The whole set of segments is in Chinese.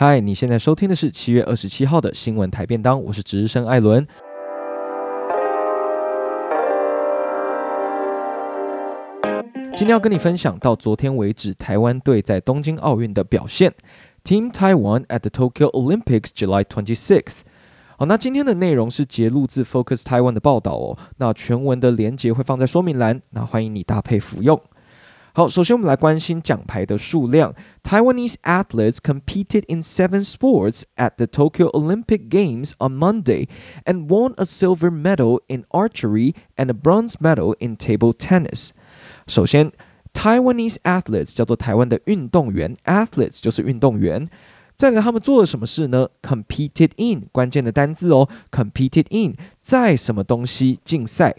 嗨，你现在收听的是七月二十七号的新闻台便当，我是值日生艾伦。今天要跟你分享到昨天为止台湾队在东京奥运的表现。Team Taiwan at the Tokyo Olympics July 26th。好，那今天的内容是节录自 Focus Taiwan 的报道哦。那全文的连结会放在说明栏，那欢迎你搭配服用。好，首先我们来关心奖牌的数量。Taiwanese athletes competed in seven sports at the Tokyo Olympic Games on Monday and won a silver medal in archery and a bronze medal in table tennis。首先，Taiwanese athletes 叫做台湾的运动员，athletes 就是运动员。再来，他们做了什么事呢？Competed in 关键的单字哦，competed in 在什么东西竞赛？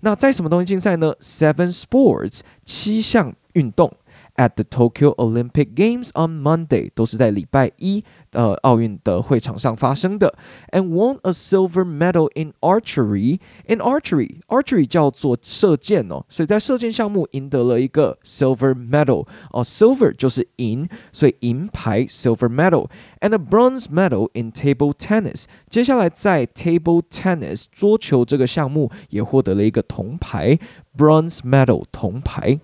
那在什么东西竞赛呢？Seven sports 七项。 运动 at the Tokyo Olympic Games on Monday 都是在礼拜一呃奥运的会场上发生的，and won a silver medal in archery. In archery, archery 叫做射箭哦，所以在射箭项目赢得了一个 silver medal 哦，silver 就是银，所以银牌 silver medal and a bronze medal in table tennis. 接下来在 table tennis 桌球这个项目也获得了一个铜牌 bronze medal 铜牌。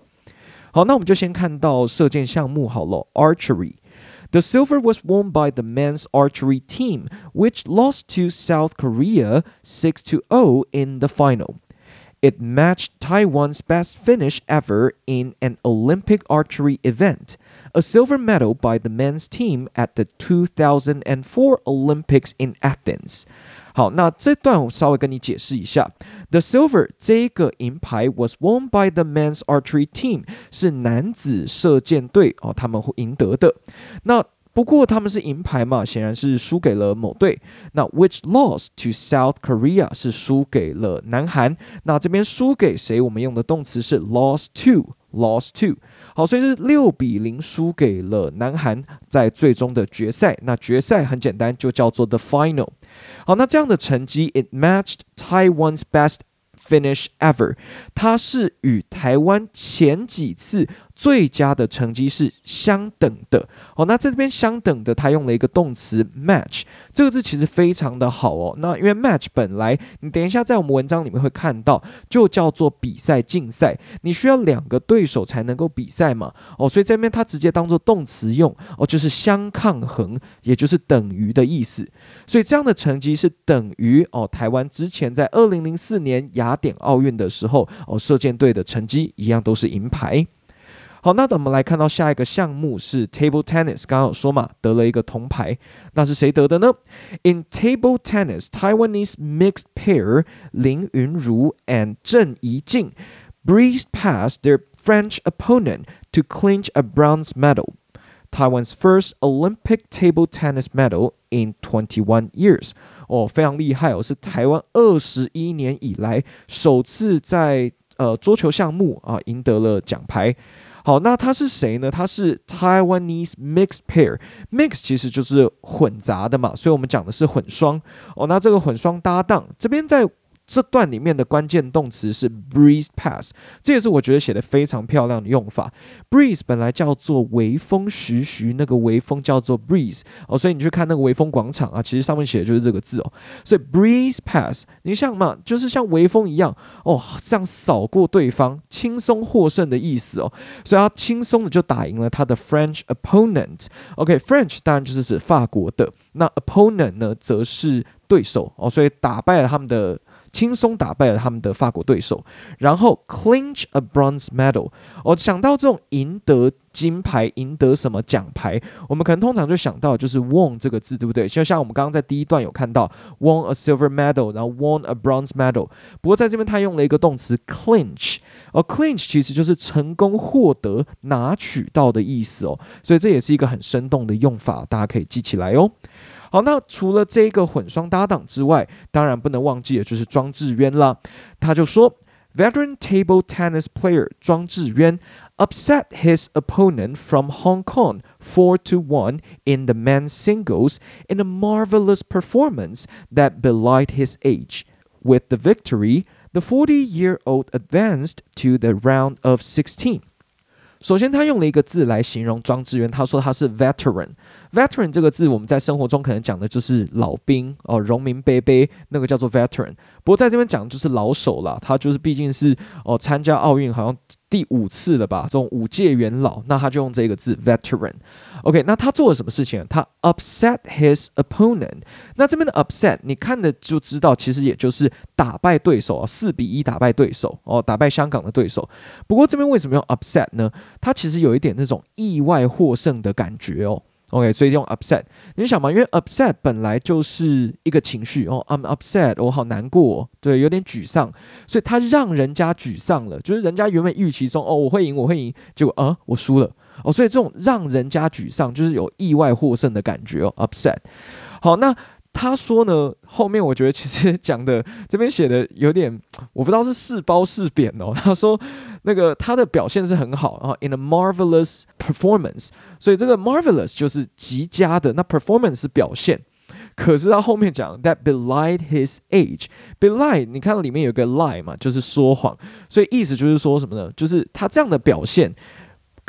好，那我们就先看到射箭项目好了，Archery。The silver was won by the men's archery team, which lost to South Korea 6 to 0 in the final. It matched Taiwan's best finish ever in an Olympic archery event, a silver medal by the men's team at the 2004 Olympics in Athens. 好，那这段我稍微跟你解释一下。The silver 这个银牌 was won by the men's archery team，是男子射箭队哦，他们会赢得的。那 不过他们是银牌嘛，显然是输给了某队。那 which lost to South Korea 是输给了南韩。那这边输给谁？我们用的动词是 lost to，lost to。好，所以是六比零输给了南韩，在最终的决赛。那决赛很简单，就叫做 the final。好，那这样的成绩，it matched Taiwan's best finish ever，它是与台湾前几次。最佳的成绩是相等的哦。那在这边相等的，它用了一个动词 match，这个字其实非常的好哦。那因为 match 本来你等一下在我们文章里面会看到，就叫做比赛竞赛，你需要两个对手才能够比赛嘛哦。所以这边它直接当做动词用哦，就是相抗衡，也就是等于的意思。所以这样的成绩是等于哦，台湾之前在二零零四年雅典奥运的时候哦，射箭队的成绩一样都是银牌。好，那等我们来看到下一个项目是 table tennis。刚刚有说嘛，得了一个铜牌，那是谁得的呢？In table tennis, Taiwanese mixed pair 林昀儒 and 郑怡静 breezed past their French opponent to clinch a bronze medal, Taiwan's first Olympic table tennis medal in 21 years。哦，非常厉害哦，是台湾二十一年以来首次在呃桌球项目啊赢得了奖牌。 好，那他是谁呢？他是 Taiwanese mixed pair，mix 其实就是混杂的嘛，所以我们讲的是混双哦。那这个混双搭档这边在。这段里面的关键动词是 breeze past，这也是我觉得写的非常漂亮的用法。breeze 本来叫做微风徐徐，那个微风叫做 breeze 哦，所以你去看那个微风广场啊，其实上面写的就是这个字哦。所以 breeze past，你像嘛，就是像微风一样哦，像扫过对方，轻松获胜的意思哦。所以他轻松的就打赢了他的 French opponent。OK，French 当然就是指法国的，那 opponent 呢，则是对手哦，所以打败了他们的。轻松打败了他们的法国对手，然后 clinch a bronze medal。我想到这种赢得金牌、赢得什么奖牌，我们可能通常就想到就是 won 这个字，对不对？就像我们刚刚在第一段有看到 won a silver medal，然后 won a bronze medal。不过在这边他用了一个动词 clinch，而 clinch 其实就是成功获得、拿取到的意思哦。所以这也是一个很生动的用法，大家可以记起来哦。好，那除了这个混双搭档之外，当然不能忘记的就是庄智渊啦。他就说，Veteran table tennis player 庄智渊 upset his opponent from Hong Kong four to one in the men's singles in a marvelous performance that belied his age. With the victory, the forty-year-old advanced to the round of sixteen. 首先，他用了一个字来形容庄智渊，他说他是 veteran。 Veteran 这个字，我们在生活中可能讲的就是老兵哦，荣民伯伯那个叫做 veteran。不过在这边讲就是老手啦，他就是毕竟是哦参加奥运好像第五次了吧，这种五届元老，那他就用这个字 veteran。OK，那他做了什么事情？他 upset his opponent。那这边的 upset，你看的就知道，其实也就是打败对手啊，四比一打败对手哦，打败香港的对手。不过这边为什么用 upset 呢？他其实有一点那种意外获胜的感觉哦。OK，所以用 upset，你想嘛，因为 upset 本来就是一个情绪哦，I'm upset，我好难过，对，有点沮丧，所以他让人家沮丧了，就是人家原本预期中哦，我会赢，我会赢，结果啊，我输了哦，所以这种让人家沮丧，就是有意外获胜的感觉哦，upset。好，那。他说呢，后面我觉得其实讲的这边写的有点，我不知道是是褒是贬哦。他说那个他的表现是很好啊，in a marvelous performance，所以这个 marvelous 就是极佳的，那 performance 是表现。可是他后面讲 that belied his age，belied 你看到里面有个 lie 嘛，就是说谎，所以意思就是说什么呢？就是他这样的表现。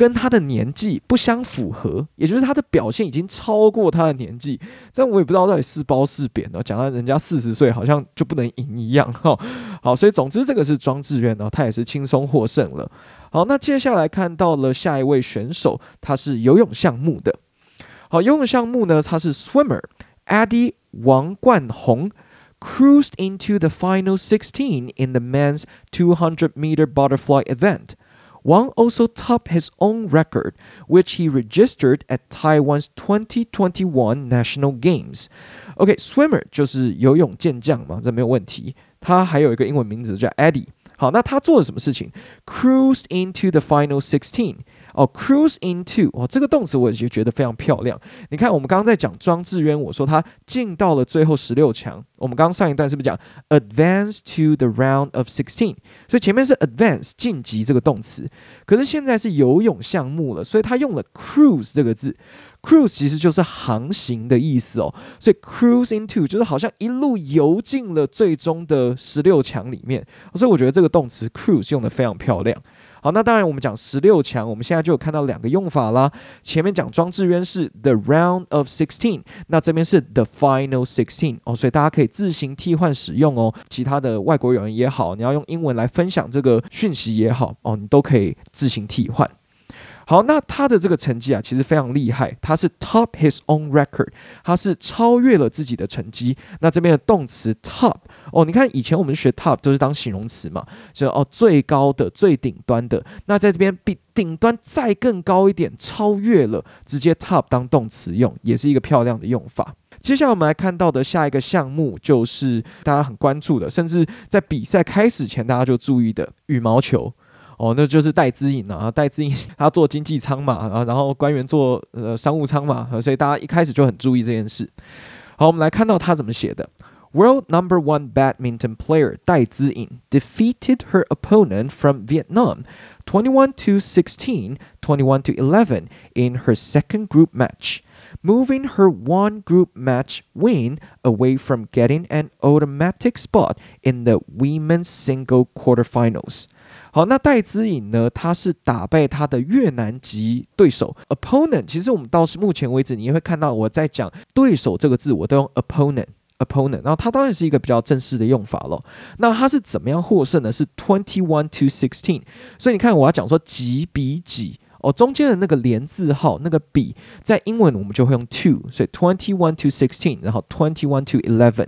跟他的年纪不相符合，也就是他的表现已经超过他的年纪，这样我也不知道到底是褒是贬哦。讲到人家四十岁好像就不能赢一样哈。好，所以总之这个是庄志渊呢，他也是轻松获胜了。好，那接下来看到了下一位选手，他是游泳项目的。好，游泳项目呢，他是 swimmer Eddie 王冠宏 cruised into the final sixteen in the men's two hundred meter butterfly event. Wang also topped his own record, which he registered at Taiwan's 2021 National Games. OK，swimmer、okay, 就是游泳健将嘛，这没有问题。他还有一个英文名字叫 Eddie。好，那他做了什么事情？Cruised into the final sixteen。 哦，cruise into 哦，这个动词我也觉得非常漂亮。你看，我们刚刚在讲庄智渊，我说他进到了最后十六强。我们刚刚上一段是不是讲 advance to the round of sixteen？所以前面是 advance 晋级这个动词，可是现在是游泳项目了，所以他用了 cruise 这个字。Cruise 其实就是航行的意思哦，所以 cruise into 就是好像一路游进了最终的十六强里面。所以我觉得这个动词 cruise 用得非常漂亮。好，那当然，我们讲十六强，我们现在就有看到两个用法啦。前面讲庄智渊是 the round of sixteen，那这边是 the final sixteen 哦，所以大家可以自行替换使用哦。其他的外国人也好，你要用英文来分享这个讯息也好哦，你都可以自行替换。好，那他的这个成绩啊，其实非常厉害，他是 top his own record，他是超越了自己的成绩。那这边的动词 top 哦，你看以前我们学 top 都是当形容词嘛，就哦最高的、最顶端的。那在这边比顶端再更高一点，超越了，直接 top 当动词用，也是一个漂亮的用法。接下来我们来看到的下一个项目，就是大家很关注的，甚至在比赛开始前大家就注意的羽毛球。哦，那就是戴资颖啊，戴资颖他坐经济舱嘛，啊，然后官员坐呃商务舱嘛，所以大家一开始就很注意这件事。好，我们来看到他怎么写的：World number one badminton player 戴资颖 defeated her opponent from Vietnam twenty one to sixteen, twenty one to eleven in her second group match, moving her one group match win away from getting an automatic spot in the women's single quarterfinals. 好，那戴资颖呢？他是打败他的越南籍对手 opponent。其实我们到目前为止，你也会看到我在讲对手这个字，我都用 opponent opponent。然后它当然是一个比较正式的用法咯。那他是怎么样获胜呢？是 twenty one to sixteen。所以你看，我要讲说几比几哦，中间的那个连字号那个比，在英文我们就会用 two，所以 twenty one to sixteen，然后 twenty one to eleven。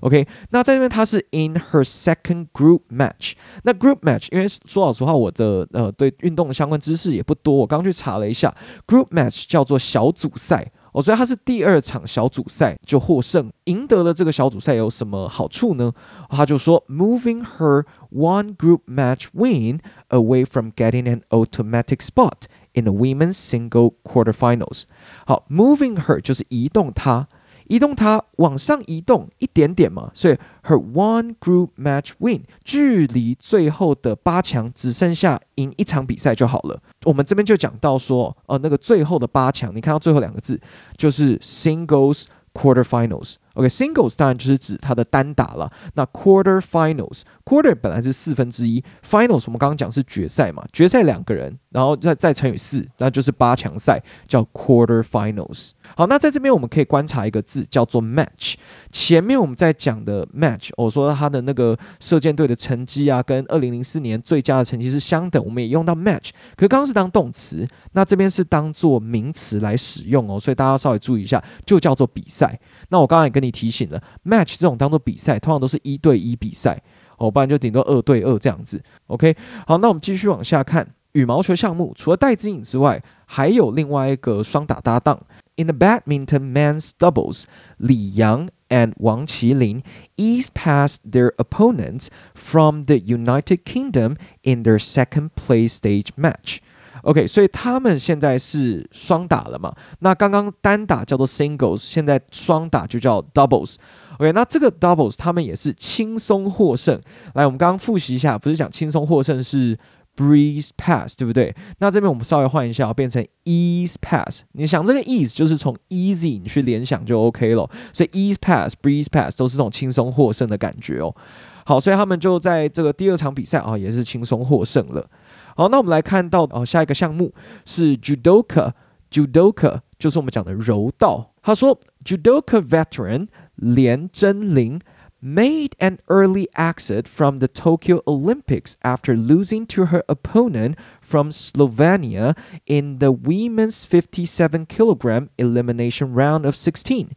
OK，那在这边她是 in her second group match。那 group match，因为说老实话，我的呃对运动的相关知识也不多，我刚去查了一下，group match 叫做小组赛哦，所以她是第二场小组赛就获胜，赢得了这个小组赛有什么好处呢？他就说 moving her one group match win away from getting an automatic spot in the women's single quarterfinals。好，moving her 就是移动她。 移动它往上移动一点点嘛，所以 her one group match win 距离最后的八强只剩下赢一场比赛就好了。我们这边就讲到说，呃，那个最后的八强，你看到最后两个字就是 singles quarterfinals OK，singles、当然就是指它的单打了。那 quarter finals，quarter 本来是四分之一，finals 我们刚刚讲是决赛嘛，决赛两个人，然后再再乘以四，那就是八强赛，叫 quarter finals。好，那在这边我们可以观察一个字叫做 match。前面我们在讲的 match，我说他的那个射箭队的成绩啊，跟二零零四年最佳的成绩是相等，我们也用到 match。可是刚刚是当动词，那这边是当做名词来使用哦，所以大家稍微注意一下，就叫做比赛。那我刚刚也跟你提醒了，match 这种当做比赛，通常都是一对一比赛哦，不然就顶多二对二这样子。OK，好，那我们继续往下看羽毛球项目，除了戴资颖之外，还有另外一个双打搭档。In the badminton men's doubles，李洋 and 王齐麟 eased past their opponents from the United Kingdom in their second place stage match。OK，所以他们现在是双打了嘛？那刚刚单打叫做 singles，现在双打就叫 doubles。OK，那这个 doubles 他们也是轻松获胜。来，我们刚刚复习一下，不是讲轻松获胜是 breeze pass，对不对？那这边我们稍微换一下，变成 ease pass。你想这个 ease 就是从 easy 你去联想就 OK 了。所以 ease pass、breeze pass 都是这种轻松获胜的感觉哦。好，所以他们就在这个第二场比赛啊、也是轻松获胜了。好，那我们来看到哦，下一个项目是 judoka，judoka 就是我们讲的柔道。他说，judoka veteran 连真灵 made an early exit from the Tokyo Olympics after losing to her opponent from Slovenia in the women's 57 kilogram elimination round of 16。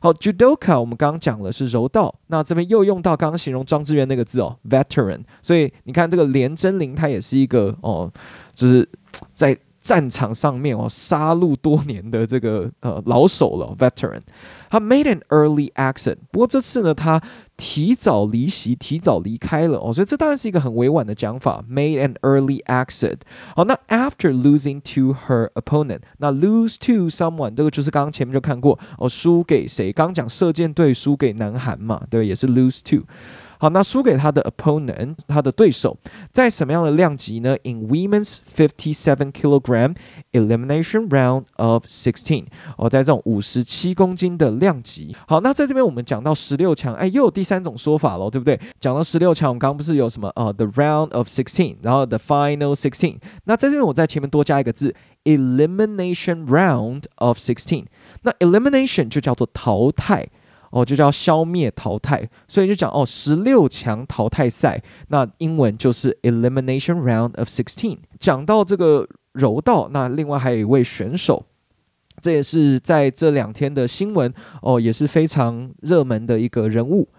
好，judoka 我们刚刚讲了是柔道，那这边又用到刚刚形容庄智渊那个字哦，veteran。所以你看这个连珍羚，她也是一个哦，就是在 战场上面哦杀戮多年的这个呃老手了，veteran。他 made an early exit，不过这次呢，他提早离席，提早离开了哦，所以这当然是一个很委婉的讲法，made an early exit。好，那 after losing to her opponent，那 lose to someone 这个就是刚刚前面就看过哦，输给谁？刚讲射箭队输给南韩嘛，对，也是 lose to。好，那输给他的 opponent，他的对手，在什么样的量级呢？In women's fifty-seven kilogram elimination round of sixteen，哦，在这种五十七公斤的量级。好，那在这边我们讲到十六强，哎，又有第三种说法喽，对不对？讲到十六强，我们刚刚不是有什么呃，the round of sixteen，然后 the final sixteen。那在这边我在前面多加一个字，elimination round of sixteen。那 elimination 就叫做淘汰。哦，就叫消灭淘汰，所以就讲哦，十六强淘汰赛，那英文就是 Elimination Round of Sixteen。讲到这个柔道，那另外还有一位选手，这也是在这两天的新闻哦，也是非常热门的一个人物。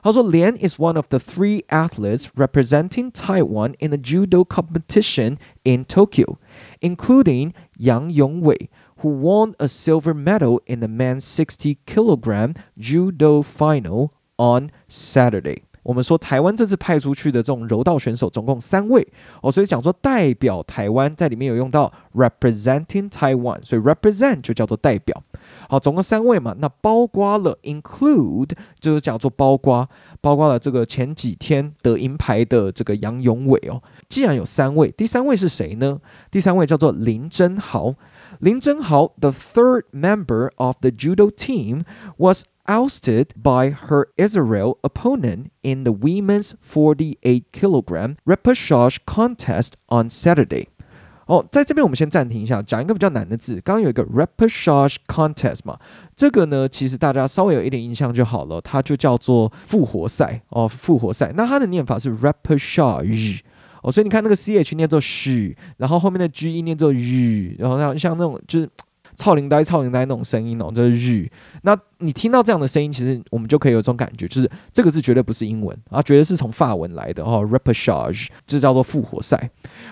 他说，连 is one of the three athletes representing Taiwan in the judo competition in Tokyo, including 杨勇纬。Who won a silver medal in the men's 60 kilogram judo final on Saturday？我们说台湾这次派出去的这种柔道选手总共三位哦，所以讲说代表台湾在里面有用到 representing Taiwan，所以 represent 就叫做代表。 好，总共三位嘛，那包括了 include 就是叫做包括，包括了这个前几天得银牌的这个杨勇伟哦。既然有三位，第三位是谁呢？第三位叫做林珍豪。林珍豪，the third member of the judo team, was ousted by her Israel opponent in the women's 48 kilogram repechage contest on Saturday。哦，在这边我们先暂停一下，讲一个比较难的字。刚刚有一个 repechage contest 嘛，这个呢，其实大家稍微有一点印象就好了，它就叫做复活赛哦，复活赛。那它的念法是 repechage。哦，所以你看那个 C H 念作嘘，然后后面的 G E 念作 u，，然后像像那种就是操灵呆、操灵呆那种声音哦，就是日。那你听到这样的声音，其实我们就可以有一种感觉，就是这个字绝对不是英文啊，绝对是从法文来的哦，repechage，这叫做复活赛。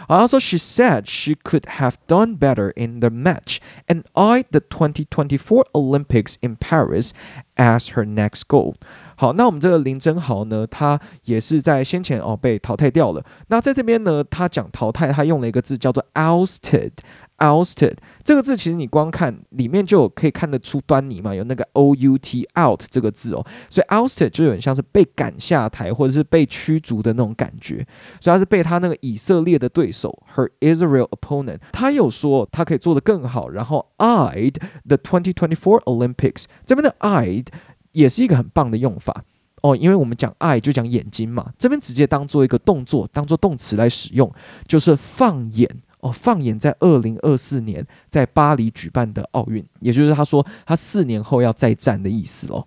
然后说，She said she could have done better in the match and eyed the 2024 Olympics in Paris as her next goal。好，那我们这个林珍豪呢，他也是在先前哦被淘汰掉了。那在这边呢，他讲淘汰，他用了一个字叫做 ousted。Ousted 这个字其实你光看里面就可以看得出端倪嘛，有那个 o u t out 这个字哦，所以 ousted 就有点像是被赶下台或者是被驱逐的那种感觉。所以他是被他那个以色列的对手 her Israel opponent，他有说他可以做得更好，然后 eyed the 2024 Olympics 这边的 eyed。也是一个很棒的用法哦，因为我们讲爱就讲眼睛嘛，这边直接当做一个动作，当做动词来使用，就是放眼哦，放眼在二零二四年在巴黎举办的奥运，也就是他说他四年后要再战的意思哦。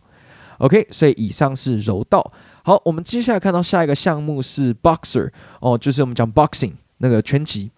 OK，所以以上是柔道。好，我们接下来看到下一个项目是 boxer 哦，就是我们讲 boxing 那个拳击。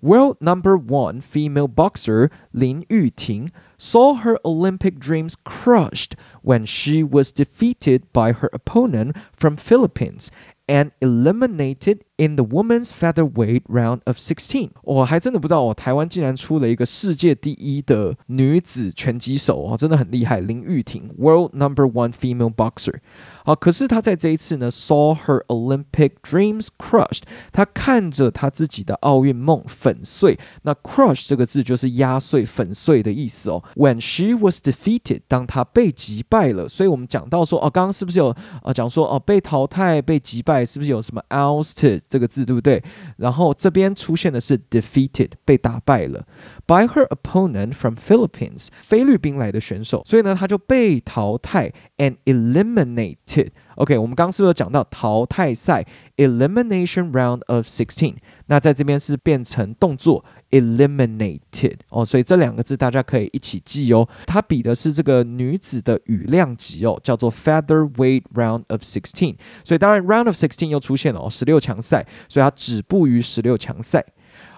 World number one female boxer 林玉婷 saw her Olympic dreams crushed when she was defeated by her opponent from Philippines and eliminated in the women's featherweight round of sixteen。我还真的不知道哦，台湾竟然出了一个世界第一的女子拳击手哦，真的很厉害，林玉婷，World number one female boxer。 好，可是他在这一次呢，saw her Olympic dreams crushed。他看着他自己的奥运梦粉碎。那 crush 这个字就是压碎、粉碎的意思哦。When she was defeated，当她被击败了。所以我们讲到说，哦，刚刚是不是有啊讲说哦被淘汰、被击败，是不是有什么 ousted 这个字，对不对？然后这边出现的是 defeated，被打败了。By her opponent from Philippines，菲律宾来的选手，所以呢，他就被淘汰，and eliminated。OK，我们刚刚是不是有讲到淘汰赛，elimination round of sixteen？那在这边是变成动作 eliminated 哦，所以这两个字大家可以一起记哦。它比的是这个女子的羽量级哦，叫做 featherweight round of sixteen。所以当然 round of sixteen 又出现了哦，十六强赛，所以它止步于十六强赛。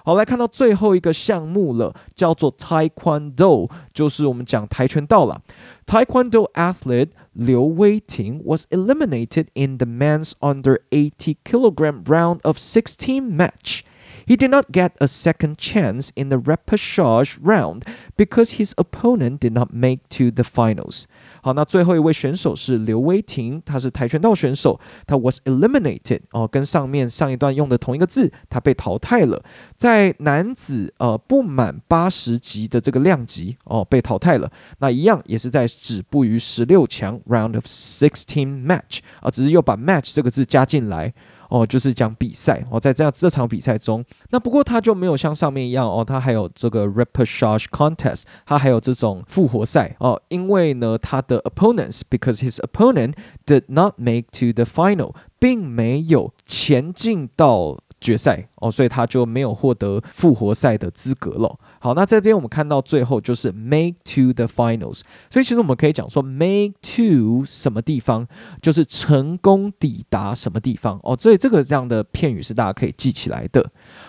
好，来看到最后一个项目了，叫做 Taekwondo，就是我们讲跆拳道了。Taekwondo athlete 刘威廷 was eliminated in the men's under 80 kilogram round of 16 match. He did not get a second chance in the repechage round because his opponent did not make to the finals. 好，那最后一位选手是刘威廷，他是跆拳道选手，他 was eliminated 哦，跟上面上一段用的同一个字，他被淘汰了，在男子呃不满八十级的这个量级哦被淘汰了，那一样也是在止步于十六强 round of sixteen match 啊，只是又把 match 这个字加进来。 哦，就是讲比赛哦，在这样这场比赛中，那不过他就没有像上面一样哦，他还有这个 repechage contest，他还有这种复活赛哦，因为呢，他的 opponents，because his opponent did not make to the final，并没有前进到。决赛哦，所以他就没有获得复活赛的资格了。好，那这边我们看到最后就是 make to the finals，所以其实我们可以讲说 make to 什么地方，就是成功抵达什么地方哦。所以这个这样的片语是大家可以记起来的。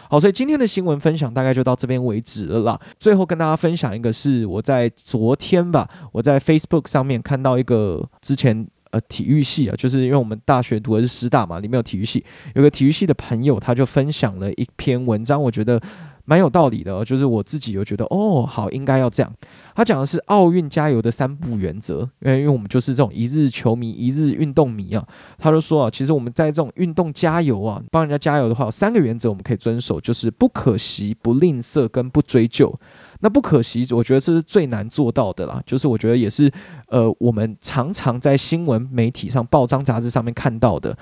好，所以今天的新闻分享大概就到这边为止了啦。最后跟大家分享一个是我在昨天吧，我在 Facebook 上面看到一个之前。呃，体育系啊，就是因为我们大学读的是师大嘛，里面有体育系，有个体育系的朋友，他就分享了一篇文章，我觉得蛮有道理的，就是我自己又觉得，哦，好，应该要这样。他讲的是奥运加油的三不原则，因为因为我们就是这种一日球迷、一日运动迷啊，他就说啊，其实我们在这种运动加油啊，帮人家加油的话，有三个原则我们可以遵守，就是不可惜、不吝啬跟不追究。那不可惜，我觉得这是最难做到的啦。就是我觉得也是，呃，我们常常在新闻媒体上、报章杂志上面看到的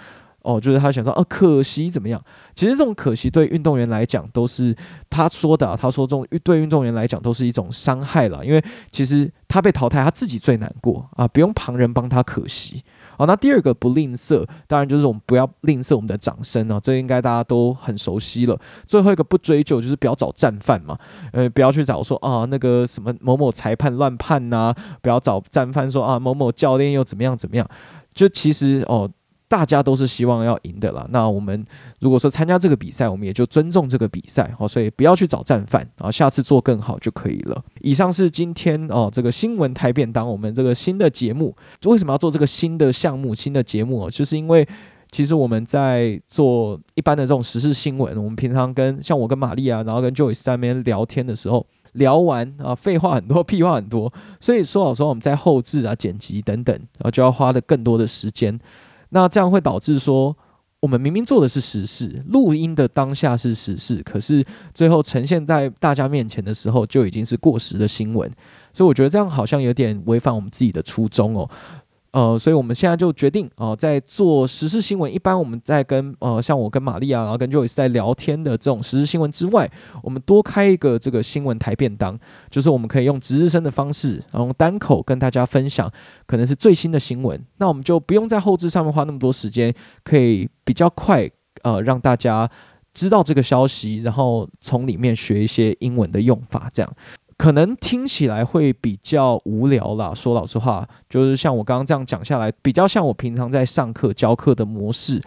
哦。就是他想说，哦、啊，可惜怎么样？其实这种可惜对运动员来讲都是他说的、啊。他说这种对运动员来讲都是一种伤害了，因为其实他被淘汰，他自己最难过啊，不用旁人帮他可惜。好，那第二个不吝啬，当然就是我们不要吝啬我们的掌声啊，这应该大家都很熟悉了。最后一个不追究，就是不要找战犯嘛，呃，不要去找说啊那个什么某某裁判乱判呐、不要找战犯说啊某某教练又怎么样怎么样，就其实哦。大家都是希望要赢的啦。那我们如果说参加这个比赛，我们也就尊重这个比赛，好，所以不要去找战犯，然后下次做更好就可以了。以上是今天哦这个新闻台便当，我们这个新的节目，为什么要做这个新的项目、新的节目哦？就是因为其实我们在做一般的这种时事新闻，我们平常跟像我跟玛丽啊，然后跟 Joyce 在那边聊天的时候，聊完啊，废话很多，屁话很多，所以说老实话，我们在后置啊、剪辑等等，然后就要花的更多的时间。那这样会导致说，我们明明做的是实事，录音的当下是实事，可是最后呈现在大家面前的时候，就已经是过时的新闻。所以我觉得这样好像有点违反我们自己的初衷哦。呃，所以我们现在就决定哦、呃，在做时事新闻。一般我们在跟呃，像我跟玛丽亚，然后跟 Joyce 在聊天的这种时事新闻之外，我们多开一个这个新闻台便当，就是我们可以用值日生的方式，然后单口跟大家分享，可能是最新的新闻。那我们就不用在后置上面花那么多时间，可以比较快呃，让大家知道这个消息，然后从里面学一些英文的用法，这样。可能听起来会比较无聊啦，说老实话，就是像我刚刚这样讲下来，比较像我平常在上课教课的模式，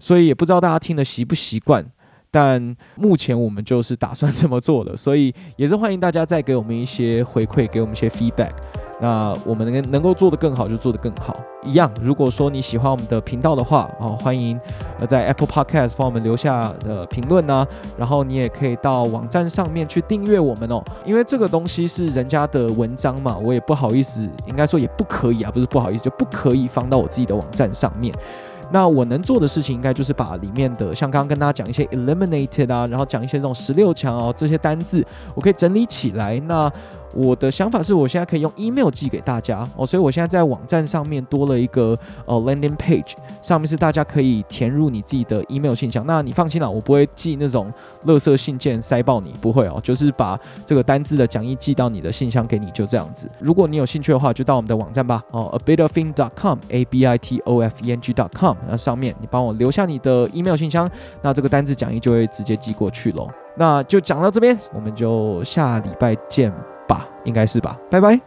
所以也不知道大家听的习不习惯。但目前我们就是打算这么做的，所以也是欢迎大家再给我们一些回馈，给我们一些 feedback。那我们能能够做得更好，就做得更好。一样，如果说你喜欢我们的频道的话，哦，欢迎呃在 Apple Podcast 帮我们留下呃评论呢。然后你也可以到网站上面去订阅我们哦，因为这个东西是人家的文章嘛，我也不好意思，应该说也不可以啊，不是不好意思，就不可以放到我自己的网站上面。那我能做的事情，应该就是把里面的像刚刚跟大家讲一些 eliminated 啊，然后讲一些这种十六强哦这些单字，我可以整理起来。那我的想法是我现在可以用 email 寄给大家哦，所以我现在在网站上面多了一个呃 landing page，上面是大家可以填入你自己的 email 信箱。那你放心啦，我不会寄那种垃圾信件塞爆你，不会哦，就是把这个单字的讲义寄到你的信箱给你，就这样子。如果你有兴趣的话，就到我们的网站吧哦，abitoffeng.com，a b i t o f e n g. dot com，那上面你帮我留下你的 email 信箱，那这个单字讲义就会直接寄过去喽。那就讲到这边，我们就下礼拜见。应该是吧，拜拜。